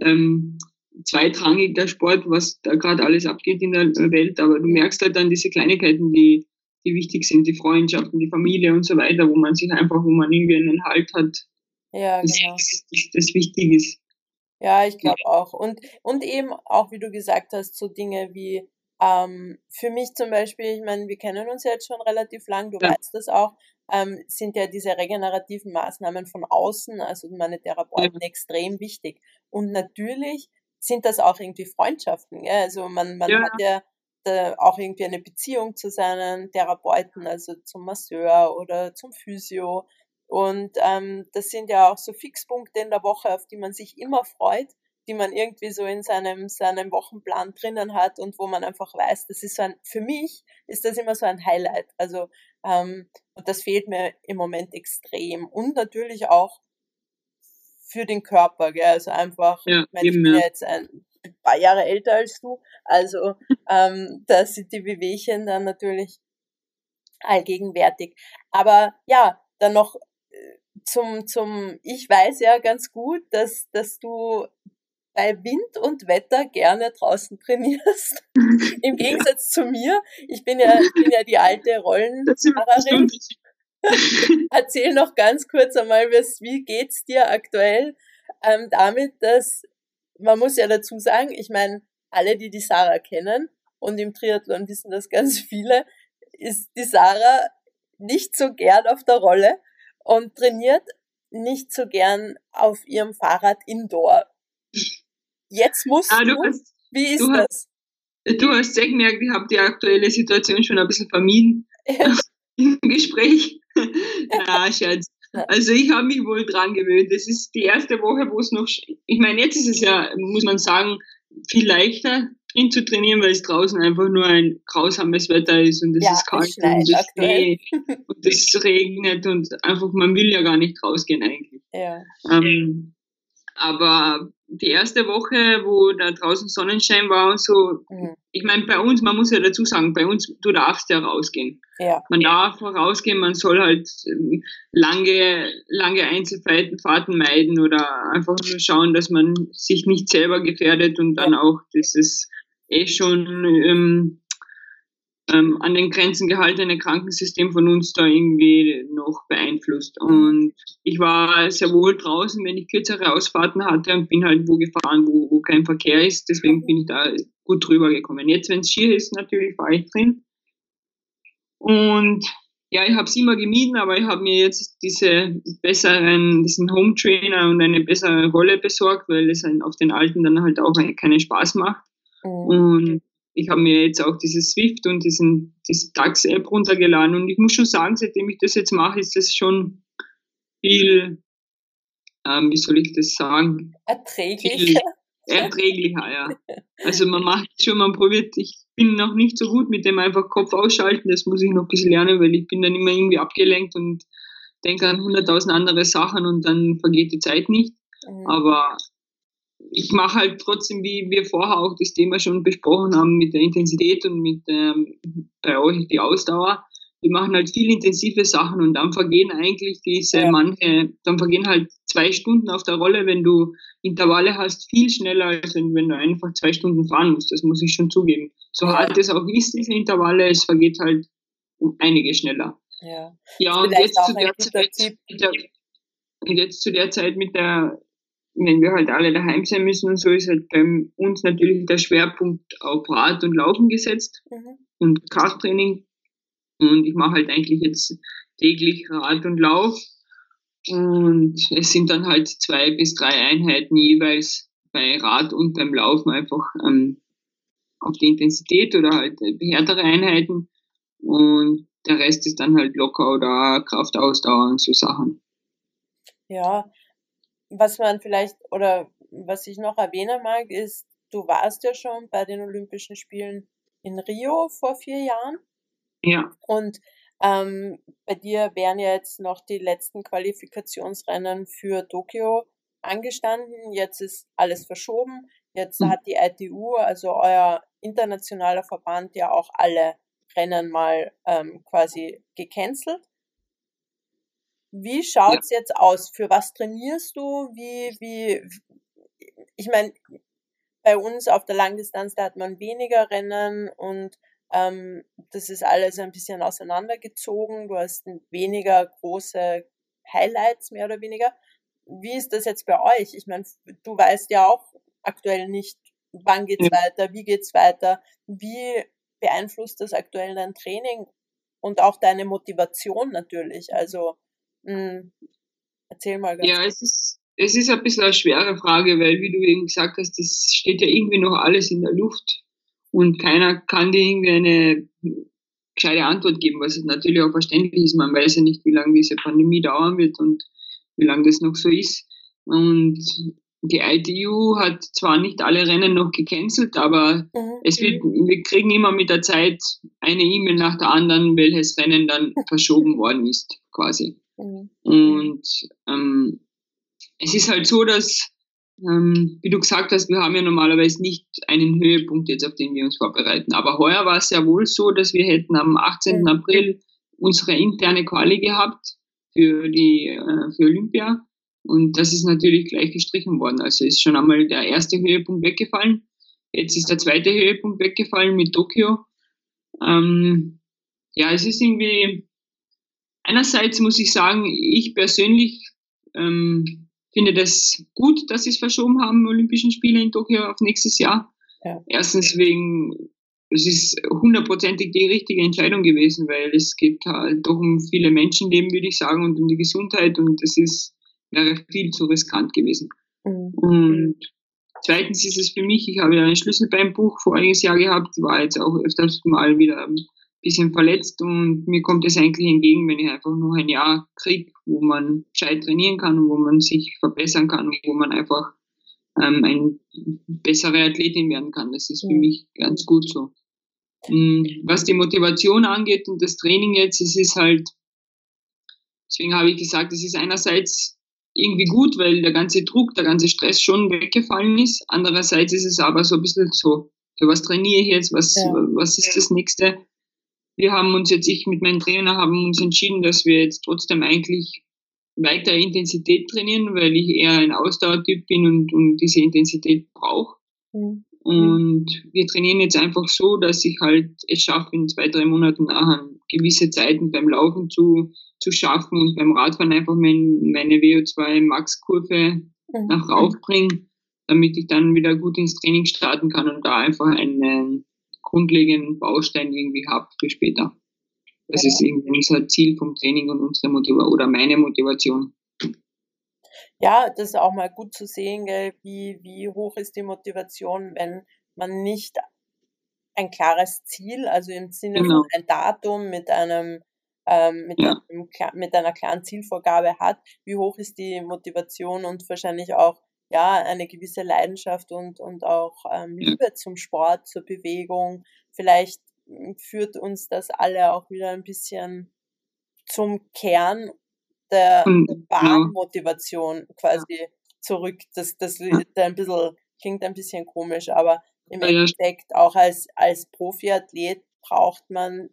ähm, zweitrangig der Sport, was da gerade alles abgeht in der Welt, aber du merkst halt dann diese Kleinigkeiten, die die wichtig sind, die Freundschaften, die Familie und so weiter, wo man sich einfach, wo man irgendwie einen Halt hat. Ja, das, genau. das, das, das wichtig ist. Ja, ich glaube auch. Und, und eben auch, wie du gesagt hast, so Dinge wie, ähm, für mich zum Beispiel, ich meine, wir kennen uns ja jetzt schon relativ lang, du ja. weißt das auch, ähm, sind ja diese regenerativen Maßnahmen von außen, also meine Therapeuten, ja. extrem wichtig. Und natürlich sind das auch irgendwie Freundschaften. Ja? Also man, man ja. hat ja äh, auch irgendwie eine Beziehung zu seinen Therapeuten, also zum Masseur oder zum Physio. Und ähm, das sind ja auch so Fixpunkte in der Woche, auf die man sich immer freut, die man irgendwie so in seinem, seinem Wochenplan drinnen hat und wo man einfach weiß, das ist so ein, für mich ist das immer so ein Highlight. Also, ähm, und das fehlt mir im Moment extrem. Und natürlich auch für den Körper, gell? Also einfach, ja, ich, meine, ich bin ja jetzt ein ein paar Jahre älter als du. Also ähm, da sind die Wehwehchen dann natürlich allgegenwärtig. Aber ja, dann noch äh, zum, zum, ich weiß ja ganz gut, dass, dass du bei Wind und Wetter gerne draußen trainierst. Im Gegensatz zu mir. Ich bin ja, ich bin ja die alte Rollenfahrerin. Erzähl noch ganz kurz einmal, wie geht's dir aktuell ähm, damit, dass man muss ja dazu sagen, ich meine, alle, die die Sarah kennen und im Triathlon wissen das ganz viele, ist die Sarah nicht so gern auf der Rolle und trainiert nicht so gern auf ihrem Fahrrad indoor. Jetzt musst ah, du, du hast, wie ist du das? Hast, du hast sehr gemerkt, ich habe die aktuelle Situation schon ein bisschen vermieden im Gespräch. Na, Scherz. Also ich habe mich wohl dran gewöhnt. Das ist die erste Woche, wo es noch, ich meine, jetzt ist es ja, muss man sagen, viel leichter drin zu trainieren, weil es draußen einfach nur ein grausames Wetter ist und es ja, ist kalt und es und es regnet und einfach, man will ja gar nicht rausgehen eigentlich. Ja. Ähm, aber die erste Woche, wo da draußen Sonnenschein war und so, mhm. ich meine, bei uns, man muss ja dazu sagen, bei uns, du darfst ja rausgehen. Ja. Man darf rausgehen, man soll halt ähm, lange, lange Einzelfahrten meiden oder einfach nur schauen, dass man sich nicht selber gefährdet und dann ja. auch dieses eh schon ähm, ähm, an den Grenzen gehaltene Krankensystem von uns da irgendwie noch beeinflusst. Und ich war sehr wohl draußen, wenn ich kürzere Ausfahrten hatte und bin halt wo gefahren, wo, wo kein Verkehr ist. Deswegen bin ich da gut drüber gekommen. Jetzt, wenn es schier ist, natürlich war ich drin. Und ja, ich habe es immer gemieden, aber ich habe mir jetzt diese besseren, diesen Home Trainer und eine bessere Rolle besorgt, weil es auf den alten dann halt auch keinen Spaß macht. Mhm. Und ich habe mir jetzt auch dieses Swift und diesen, diese DAX-App runtergeladen und ich muss schon sagen, seitdem ich das jetzt mache, ist das schon viel, ähm, wie soll ich das sagen? Erträglicher. erträglicher, ja. Also man macht schon, man probiert, ich bin noch nicht so gut mit dem einfach Kopf ausschalten, das muss ich noch ein bisschen lernen, weil ich bin dann immer irgendwie abgelenkt und denke an hunderttausend andere Sachen und dann vergeht die Zeit nicht. Mhm. Aber ich mache halt trotzdem, wie wir vorher auch das Thema schon besprochen haben, mit der Intensität und mit ähm, bei euch die Ausdauer. die machen halt viel intensive Sachen und dann vergehen eigentlich diese ja. manche, dann vergehen halt zwei Stunden auf der Rolle, wenn du Intervalle hast, viel schneller, als wenn, wenn du einfach zwei Stunden fahren musst. Das muss ich schon zugeben. So ja. hart es auch ist, diese Intervalle, es vergeht halt um einige schneller. Ja, ja und jetzt zu der Zeit, der, und jetzt zu der Zeit mit der, wenn wir halt alle daheim sein müssen und so, ist halt bei uns natürlich der Schwerpunkt auf Rad und Laufen gesetzt mhm. und Krafttraining und ich mache halt eigentlich jetzt täglich Rad und Lauf. Und es sind dann halt zwei bis drei Einheiten jeweils bei Rad und beim Laufen einfach ähm, auf die Intensität oder halt härtere Einheiten. Und der Rest ist dann halt locker oder Kraftausdauer und so Sachen. Ja, was man vielleicht oder was ich noch erwähnen mag, ist, du warst ja schon bei den Olympischen Spielen in Rio vor vier Jahren. Ja. Und ähm, bei dir wären ja jetzt noch die letzten Qualifikationsrennen für Tokio angestanden. Jetzt ist alles verschoben. Jetzt mhm. hat die ITU, also euer internationaler Verband, ja auch alle Rennen mal ähm, quasi gecancelt. Wie schaut's ja. jetzt aus? Für was trainierst du? Wie, wie, ich meine, bei uns auf der Langdistanz, da hat man weniger Rennen und ähm, das ist alles ein bisschen auseinandergezogen. Du hast weniger große Highlights, mehr oder weniger. Wie ist das jetzt bei euch? Ich meine, du weißt ja auch aktuell nicht, wann geht's ja. weiter, wie geht's weiter, wie beeinflusst das aktuell dein Training und auch deine Motivation natürlich. Also mh, hm, erzähl mal ganz Ja, es ist, es ist ein bisschen eine schwere Frage, weil wie du eben gesagt hast, das steht ja irgendwie noch alles in der Luft und keiner kann dir irgendwie eine gescheite Antwort geben, was natürlich auch verständlich ist. Man weiß ja nicht, wie lange diese Pandemie dauern wird und wie lange das noch so ist. Und die ITU hat zwar nicht alle Rennen noch gecancelt, aber mhm. es wird, wir kriegen immer mit der Zeit eine E-Mail nach der anderen, welches Rennen dann verschoben worden ist, quasi. Mhm. Und ähm, es ist halt so, dass ähm, wie du gesagt hast, wir haben ja normalerweise nicht einen Höhepunkt jetzt, auf den wir uns vorbereiten. Aber heuer war es ja wohl so, dass wir hätten am 18. April unsere interne Quali gehabt für die äh, für Olympia. Und das ist natürlich gleich gestrichen worden. Also ist schon einmal der erste Höhepunkt weggefallen. Jetzt ist der zweite Höhepunkt weggefallen mit Tokio. Ähm, ja, es ist irgendwie, einerseits muss ich sagen, ich persönlich ähm, finde das gut, dass sie es verschoben haben, Olympischen Spiele in Tokio auf nächstes Jahr. Ja. Erstens wegen, es ist hundertprozentig die richtige Entscheidung gewesen, weil es geht halt doch um viele Menschenleben, würde ich sagen, und um die Gesundheit und es ist, wäre viel zu riskant gewesen. Mhm. Und zweitens ist es für mich, ich habe ja ein Schlüsselbeinbuch voriges Jahr gehabt, war jetzt auch öfters mal wieder bisschen verletzt und mir kommt es eigentlich entgegen, wenn ich einfach noch ein Jahr kriege, wo man gescheit trainieren kann und wo man sich verbessern kann und wo man einfach ähm, eine bessere Athletin werden kann. Das ist für mich ganz gut so. Was die Motivation angeht und das Training jetzt, es ist halt, deswegen habe ich gesagt, es ist einerseits irgendwie gut, weil der ganze Druck, der ganze Stress schon weggefallen ist. Andererseits ist es aber so ein bisschen so, für was trainiere ich jetzt, was, ja. was ist das nächste? Wir haben uns jetzt, ich mit meinem Trainer, haben uns entschieden, dass wir jetzt trotzdem eigentlich weiter Intensität trainieren, weil ich eher ein Ausdauertyp bin und, und diese Intensität brauche. Mhm. Und wir trainieren jetzt einfach so, dass ich halt es schaffe, in zwei, drei Monaten nachher gewisse Zeiten beim Laufen zu, zu schaffen und beim Radfahren einfach mein, meine VO2-Max-Kurve mhm. nach rauf bringe, damit ich dann wieder gut ins Training starten kann und da einfach einen, grundlegenden Baustein irgendwie habe für später. Das ist irgendwie unser Ziel vom Training und unsere Motivation oder meine Motivation. Ja, das ist auch mal gut zu sehen, gell, wie, wie hoch ist die Motivation, wenn man nicht ein klares Ziel, also im Sinne genau. von ein Datum mit einem ähm, mit, ja. einem, mit einer klaren Zielvorgabe hat, wie hoch ist die Motivation und wahrscheinlich auch ja, eine gewisse Leidenschaft und, und auch ähm, Liebe zum Sport, zur Bewegung. Vielleicht hm, führt uns das alle auch wieder ein bisschen zum Kern der, der Bahnmotivation quasi zurück. Das, das ein bisschen, klingt ein bisschen komisch, aber im Endeffekt auch als, als Profiathlet braucht man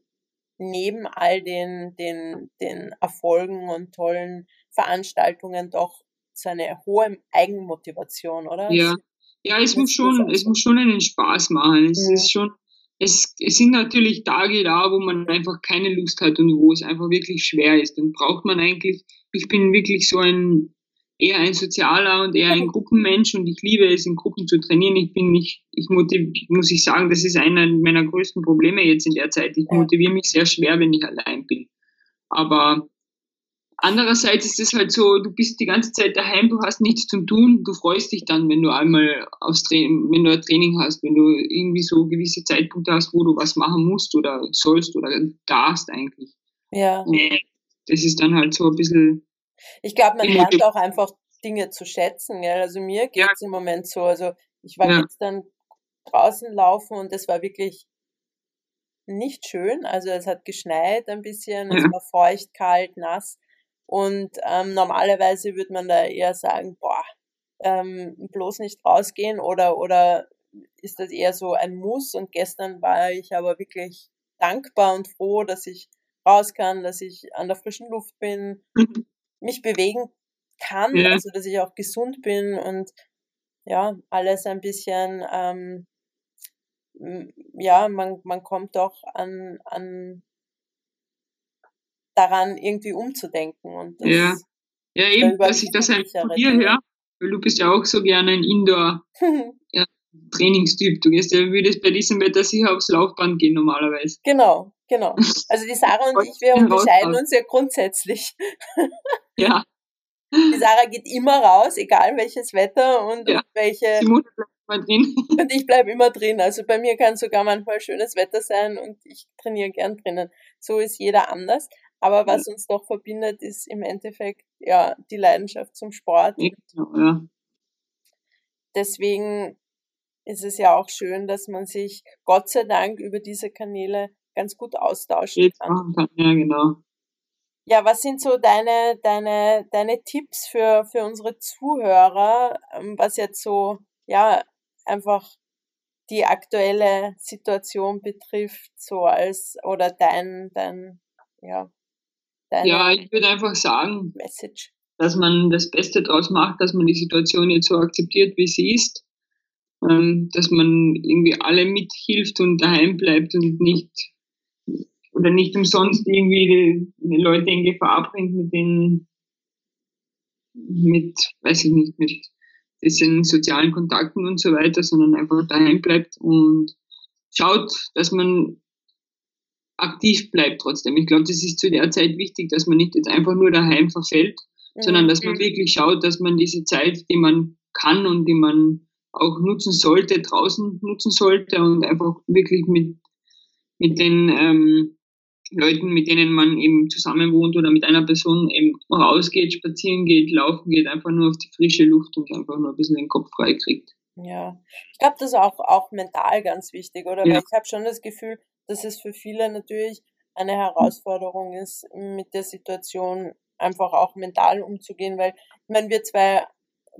neben all den, den, den Erfolgen und tollen Veranstaltungen doch so eine hohe Eigenmotivation, oder? Ja, ja es, muss schon, es muss schon einen Spaß machen. Es mhm. ist schon, es, es sind natürlich Tage da, wo man einfach keine Lust hat und wo es einfach wirklich schwer ist. Dann braucht man eigentlich, ich bin wirklich so ein eher ein sozialer und eher ein Gruppenmensch und ich liebe es, in Gruppen zu trainieren. Ich bin nicht, ich motiv, muss ich sagen, das ist einer meiner größten Probleme jetzt in der Zeit. Ich motiviere mich sehr schwer, wenn ich allein bin. Aber andererseits ist es halt so, du bist die ganze Zeit daheim, du hast nichts zu tun, du freust dich dann, wenn du einmal aufs Training, wenn du ein Training hast, wenn du irgendwie so gewisse Zeitpunkte hast, wo du was machen musst oder sollst oder darfst eigentlich. Ja. Das ist dann halt so ein bisschen ich glaube, man lernt auch einfach Dinge zu schätzen. Gell? Also mir geht es ja. im Moment so. Also ich war ja. jetzt dann draußen laufen und es war wirklich nicht schön. Also es hat geschneit ein bisschen, es war feucht, kalt, nass. Und ähm, normalerweise würde man da eher sagen, boah, ähm, bloß nicht rausgehen oder, oder ist das eher so ein Muss. Und gestern war ich aber wirklich dankbar und froh, dass ich raus kann, dass ich an der frischen Luft bin, mhm mich bewegen kann, ja. also dass ich auch gesund bin und ja, alles ein bisschen, ähm, ja, man, man kommt doch an, an daran irgendwie umzudenken. Und das, ja. ja, eben, dass ich das halt von dir höre, weil du bist ja auch so gerne ein Indoor ja, Trainingstyp. Du gehst ja, würdest bei diesem Wetter sicher aufs Laufband gehen normalerweise. Genau, genau. Also die Sarah und ich, wir unterscheiden uns ja grundsätzlich. Ja. Die Sarah geht immer raus, egal welches Wetter und, ja. und welche. Die Mutter bleibt immer drin. Und ich bleibe immer drin. Also bei mir kann sogar manchmal schönes Wetter sein und ich trainiere gern drinnen. So ist jeder anders. Aber was uns doch verbindet, ist im Endeffekt ja die Leidenschaft zum Sport. Ja. Deswegen ist es ja auch schön, dass man sich Gott sei Dank über diese Kanäle ganz gut austauschen kann. Ja, genau. Ja, was sind so deine, deine, deine Tipps für, für unsere Zuhörer, ähm, was jetzt so, ja, einfach die aktuelle Situation betrifft, so als, oder dein, dein, ja, deine Ja, ich würde einfach sagen, Message. dass man das Beste draus macht, dass man die Situation jetzt so akzeptiert, wie sie ist, ähm, dass man irgendwie alle mithilft und daheim bleibt und nicht oder nicht umsonst irgendwie die, die Leute in Gefahr bringt mit den, mit, weiß ich nicht, mit diesen sozialen Kontakten und so weiter, sondern einfach daheim bleibt und schaut, dass man aktiv bleibt trotzdem. Ich glaube, das ist zu der Zeit wichtig, dass man nicht jetzt einfach nur daheim verfällt, mhm. sondern dass man mhm. wirklich schaut, dass man diese Zeit, die man kann und die man auch nutzen sollte, draußen nutzen sollte und einfach wirklich mit, mit den ähm, Leuten, mit denen man eben zusammen wohnt oder mit einer Person eben rausgeht, spazieren geht, laufen geht, einfach nur auf die frische Luft und einfach nur ein bisschen den Kopf frei kriegt. Ja, ich glaube, das ist auch, auch mental ganz wichtig, oder? Ja. Weil ich habe schon das Gefühl, dass es für viele natürlich eine Herausforderung ist, mit der Situation einfach auch mental umzugehen, weil ich meine, wir zwei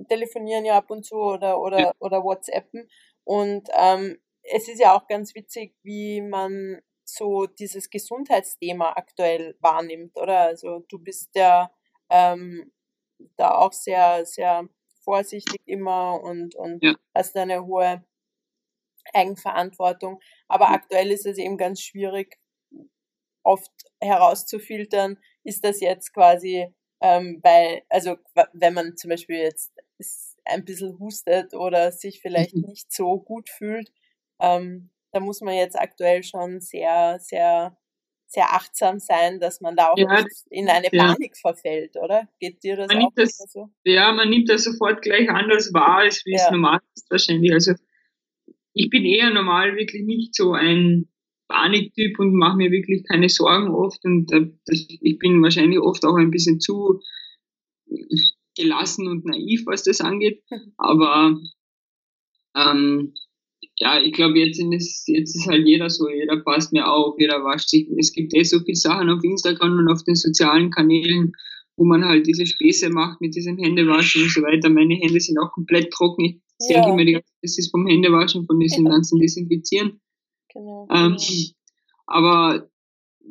telefonieren ja ab und zu oder oder oder WhatsAppen und ähm, es ist ja auch ganz witzig, wie man so dieses Gesundheitsthema aktuell wahrnimmt, oder? Also du bist ja ähm, da auch sehr, sehr vorsichtig immer und, und ja. hast eine hohe Eigenverantwortung. Aber aktuell ist es eben ganz schwierig, oft herauszufiltern, ist das jetzt quasi ähm, bei, also wenn man zum Beispiel jetzt ein bisschen hustet oder sich vielleicht mhm. nicht so gut fühlt, ähm, da muss man jetzt aktuell schon sehr, sehr, sehr achtsam sein, dass man da auch ja, in eine Panik ja. verfällt, oder? Geht dir das man auch das, so? Ja, man nimmt das sofort gleich anders wahr, als wie ja. es normal ist wahrscheinlich. Also ich bin eher normal wirklich nicht so ein Paniktyp und mache mir wirklich keine Sorgen oft und äh, ich bin wahrscheinlich oft auch ein bisschen zu gelassen und naiv, was das angeht. Aber ähm, ja, ich glaube, jetzt, ist, jetzt ist halt jeder so, jeder passt mir auf, jeder wascht sich. Es gibt eh so viele Sachen auf Instagram und auf den sozialen Kanälen, wo man halt diese Späße macht mit diesem Händewaschen und so weiter. Meine Hände sind auch komplett trocken. Ich ja. denke mir, das ist vom Händewaschen, von diesem ja. ganzen Desinfizieren. Genau. Ähm, aber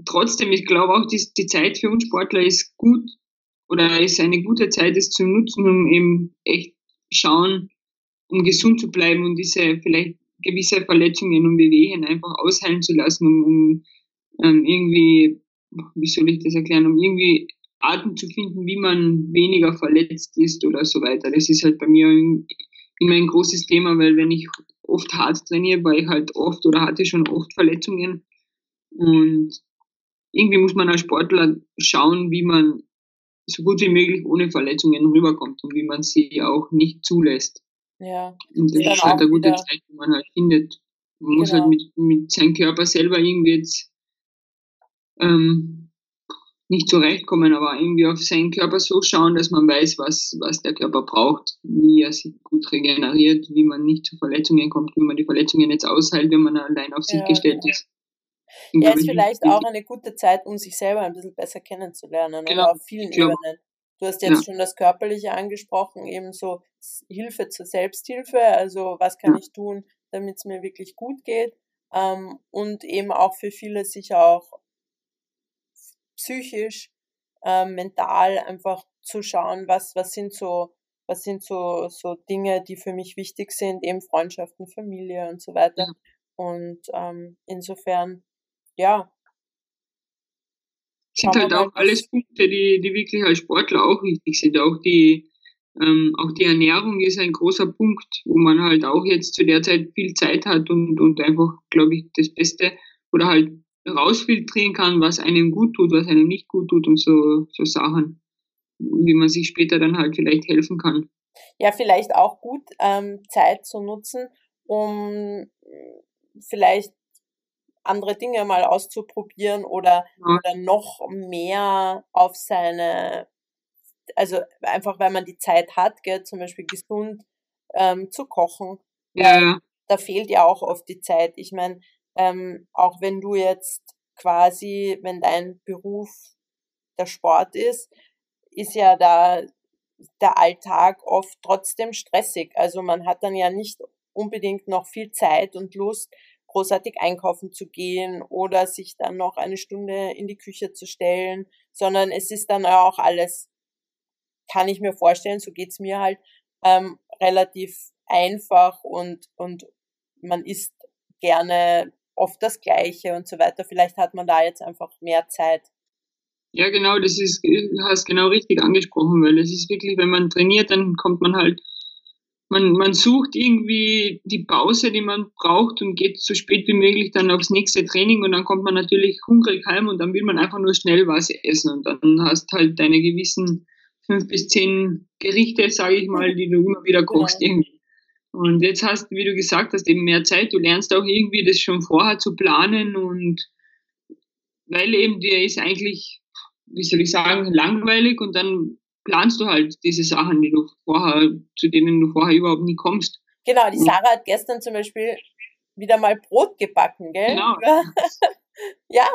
trotzdem, ich glaube auch, die, die Zeit für uns Sportler ist gut oder ist eine gute Zeit, es zu nutzen, um eben echt schauen, um gesund zu bleiben und diese vielleicht gewisse Verletzungen und Bewegungen einfach ausheilen zu lassen, um, um ähm, irgendwie, wie soll ich das erklären, um irgendwie Arten zu finden, wie man weniger verletzt ist oder so weiter. Das ist halt bei mir immer ein großes Thema, weil wenn ich oft hart trainiere, war ich halt oft oder hatte schon oft Verletzungen und irgendwie muss man als Sportler schauen, wie man so gut wie möglich ohne Verletzungen rüberkommt und wie man sie auch nicht zulässt. Ja. Und das ist halt eine gute Zeit, die man halt findet. Man genau. muss halt genau. mit, mit seinem Körper selber irgendwie jetzt ähm, nicht zurechtkommen, aber irgendwie auf seinen Körper so schauen, dass man weiß, was, was der Körper braucht, wie er sich gut regeneriert, wie man nicht zu Verletzungen kommt, wie man die Verletzungen jetzt aushält, wenn man allein auf sich ja, gestellt ja. ist. Ja, ist vielleicht auch eine gute Zeit, um sich selber ein bisschen besser kennenzulernen, genau. auf vielen Ebenen. Du hast jetzt ja. schon das Körperliche angesprochen, eben so Hilfe zur Selbsthilfe, also was kann ich tun, damit es mir wirklich gut geht. Ähm, und eben auch für viele sicher auch psychisch, äh, mental einfach zu schauen, was, was sind so, was sind so, so Dinge, die für mich wichtig sind, eben Freundschaften, Familie und so weiter. Ja. Und ähm, insofern, ja. Sind halt auch alles Punkte, die, die wirklich als Sportler auch wichtig sind. Auch die, ähm, auch die Ernährung ist ein großer Punkt, wo man halt auch jetzt zu der Zeit viel Zeit hat und, und einfach, glaube ich, das Beste oder halt rausfiltrieren kann, was einem gut tut, was einem nicht gut tut und so, so Sachen, wie man sich später dann halt vielleicht helfen kann. Ja, vielleicht auch gut ähm, Zeit zu nutzen, um vielleicht andere Dinge mal auszuprobieren oder, ja. oder noch mehr auf seine, also einfach weil man die Zeit hat, gell, zum Beispiel gesund ähm, zu kochen. Ja. Da fehlt ja auch oft die Zeit. Ich meine, ähm, auch wenn du jetzt quasi, wenn dein Beruf der Sport ist, ist ja da der Alltag oft trotzdem stressig. Also man hat dann ja nicht unbedingt noch viel Zeit und Lust, großartig einkaufen zu gehen oder sich dann noch eine Stunde in die Küche zu stellen, sondern es ist dann auch alles, kann ich mir vorstellen, so geht's mir halt, ähm, relativ einfach und, und man isst gerne oft das Gleiche und so weiter. Vielleicht hat man da jetzt einfach mehr Zeit. Ja, genau, das ist, du hast genau richtig angesprochen, weil es ist wirklich, wenn man trainiert, dann kommt man halt, man, man sucht irgendwie die Pause, die man braucht und geht so spät wie möglich dann aufs nächste Training und dann kommt man natürlich hungrig heim und dann will man einfach nur schnell was essen und dann hast halt deine gewissen fünf bis zehn Gerichte, sage ich mal, die du immer wieder kochst genau. irgendwie. Und jetzt hast, wie du gesagt hast, eben mehr Zeit. Du lernst auch irgendwie das schon vorher zu planen und weil eben dir ist eigentlich, wie soll ich sagen, langweilig und dann planst du halt diese Sachen, die du vorher, zu denen du vorher überhaupt nie kommst. Genau, die Sarah hat gestern zum Beispiel wieder mal Brot gebacken, gell? Genau. ja.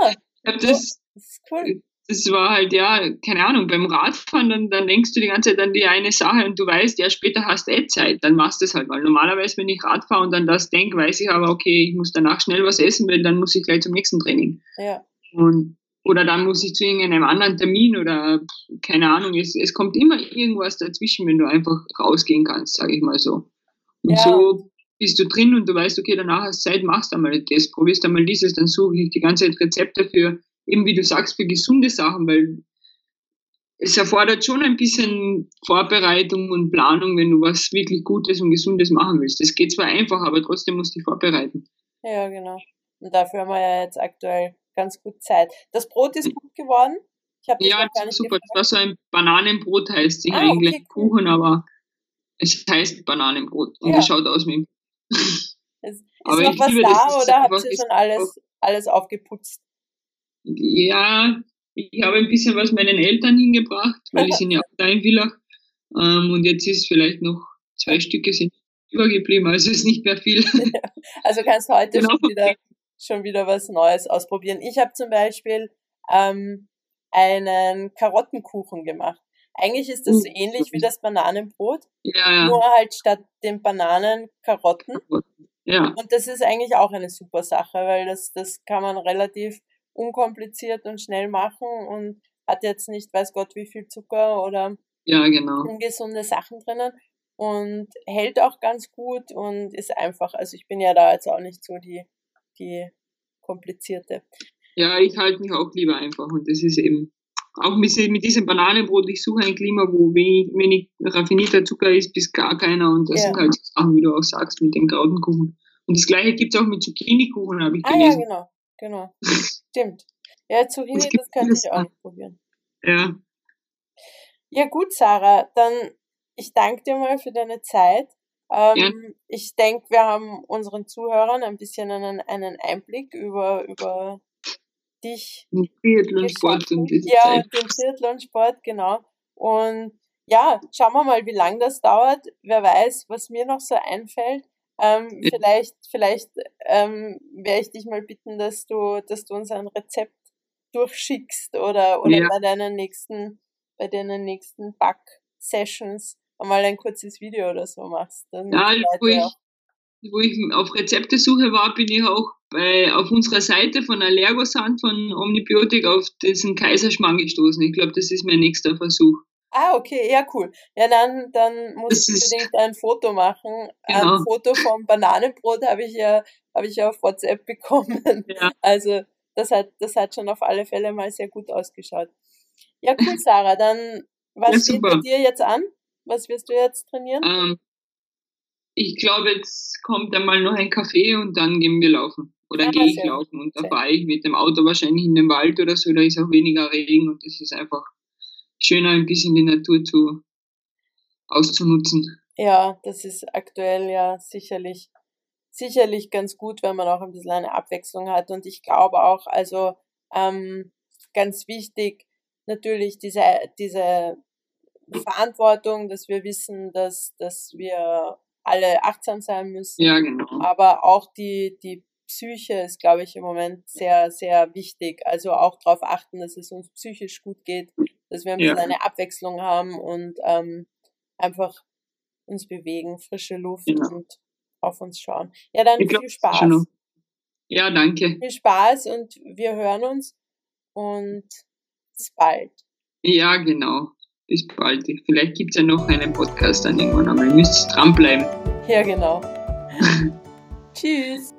Das, das ist cool das war halt, ja, keine Ahnung, beim Radfahren, dann, dann denkst du die ganze Zeit an die eine Sache und du weißt, ja, später hast du eh Zeit, dann machst du es halt, weil normalerweise, wenn ich Rad fahre und dann das denke, weiß ich aber, okay, ich muss danach schnell was essen, weil dann muss ich gleich zum nächsten Training. Ja. Und, oder dann muss ich zu irgendeinem anderen Termin oder keine Ahnung, es, es kommt immer irgendwas dazwischen, wenn du einfach rausgehen kannst, sage ich mal so. Und ja. so bist du drin und du weißt, okay, danach hast du Zeit, machst einmal das, probierst einmal dieses, dann suche ich die ganze Zeit Rezepte für eben wie du sagst, für gesunde Sachen, weil es erfordert schon ein bisschen Vorbereitung und Planung, wenn du was wirklich Gutes und Gesundes machen willst. Das geht zwar einfach, aber trotzdem musst du dich vorbereiten. Ja, genau. Und dafür haben wir ja jetzt aktuell ganz gut Zeit. Das Brot ist gut geworden. Ich habe ja, gar nicht super. Gefragt. Das war so ein Bananenbrot, heißt sich ah, eigentlich okay, cool. Kuchen, aber es heißt Bananenbrot und ja. es schaut aus wie Ist, ist aber noch was da oder habt ihr schon alles, alles aufgeputzt? Ja, ich habe ein bisschen was meinen Eltern hingebracht, weil die sind ja auch da in Villach. Ähm, und jetzt ist vielleicht noch zwei Stücke sind übergeblieben, also ist nicht mehr viel. also kannst du heute genau. schon, wieder, schon wieder was Neues ausprobieren. Ich habe zum Beispiel ähm, einen Karottenkuchen gemacht. Eigentlich ist das so uh, ähnlich wie das Bananenbrot, ja. nur halt statt den Bananen Karotten. Ja. Und das ist eigentlich auch eine super Sache, weil das, das kann man relativ unkompliziert und schnell machen und hat jetzt nicht weiß Gott wie viel Zucker oder ja, genau. ungesunde Sachen drinnen und hält auch ganz gut und ist einfach, also ich bin ja da jetzt auch nicht so die, die komplizierte. Ja, ich halte mich auch lieber einfach und das ist eben auch mit, mit diesem Bananenbrot, ich suche ein Klima, wo wenig, wenig raffinierter Zucker ist, bis gar keiner und das ja. sind halt Sachen, wie du auch sagst, mit den Krautenkuchen. Und das gleiche gibt es auch mit Zucchini-Kuchen, habe ich ah, gelesen. ja, genau, genau. Stimmt. Ja, Zucchini, das, das könnte ich auch probieren. Ja. Ja, gut, Sarah, dann ich danke dir mal für deine Zeit. Ähm, ja. Ich denke, wir haben unseren Zuhörern ein bisschen einen, einen Einblick über, über dich. Den Triathlon-Sport und diese Ja, Zeit. den Triathlon-Sport, genau. Und ja, schauen wir mal, wie lange das dauert. Wer weiß, was mir noch so einfällt. Ähm, ja. Vielleicht, vielleicht ähm, werde ich dich mal bitten, dass du, dass du uns ein Rezept durchschickst oder, oder ja. bei deinen nächsten, bei deinen nächsten Back-Sessions mal ein kurzes Video oder so machst. ja, wo ich, wo ich auf Rezeptesuche war, bin ich auch bei, auf unserer Seite von Allergosand von Omnibiotik auf diesen Kaiserschmarrn gestoßen. Ich glaube, das ist mein nächster Versuch. Ah, okay, ja, cool. Ja, dann, dann muss ich unbedingt ein Foto machen. Genau. Ein Foto vom Bananenbrot habe ich ja, habe ich ja auf WhatsApp bekommen. Ja. Also, das hat, das hat schon auf alle Fälle mal sehr gut ausgeschaut. Ja, cool, Sarah. Dann, was ja, steht dir jetzt an? Was wirst du jetzt trainieren? Ähm, ich glaube, jetzt kommt einmal noch ein Kaffee und dann gehen wir laufen. Oder ja, gehe ich laufen und da fahre ich mit dem Auto wahrscheinlich in den Wald oder so, da ist auch weniger Regen und es ist einfach schöner, ein bisschen die Natur zu auszunutzen. Ja, das ist aktuell ja sicherlich, sicherlich ganz gut, wenn man auch ein bisschen eine Abwechslung hat. Und ich glaube auch, also ähm, ganz wichtig, natürlich diese, diese Verantwortung, dass wir wissen, dass, dass wir alle achtsam sein müssen. Ja, genau. Aber auch die, die Psyche ist, glaube ich, im Moment sehr, sehr wichtig. Also auch darauf achten, dass es uns psychisch gut geht, dass wir ein bisschen ja. eine Abwechslung haben und ähm, einfach uns bewegen, frische Luft. Genau. und auf uns schauen. Ja, dann glaub, viel Spaß. Ja, danke. Viel Spaß und wir hören uns und bis bald. Ja, genau bis bald. Vielleicht gibt es ja noch einen Podcast dann irgendwann, aber ihr müsst dranbleiben. Ja, genau. Tschüss.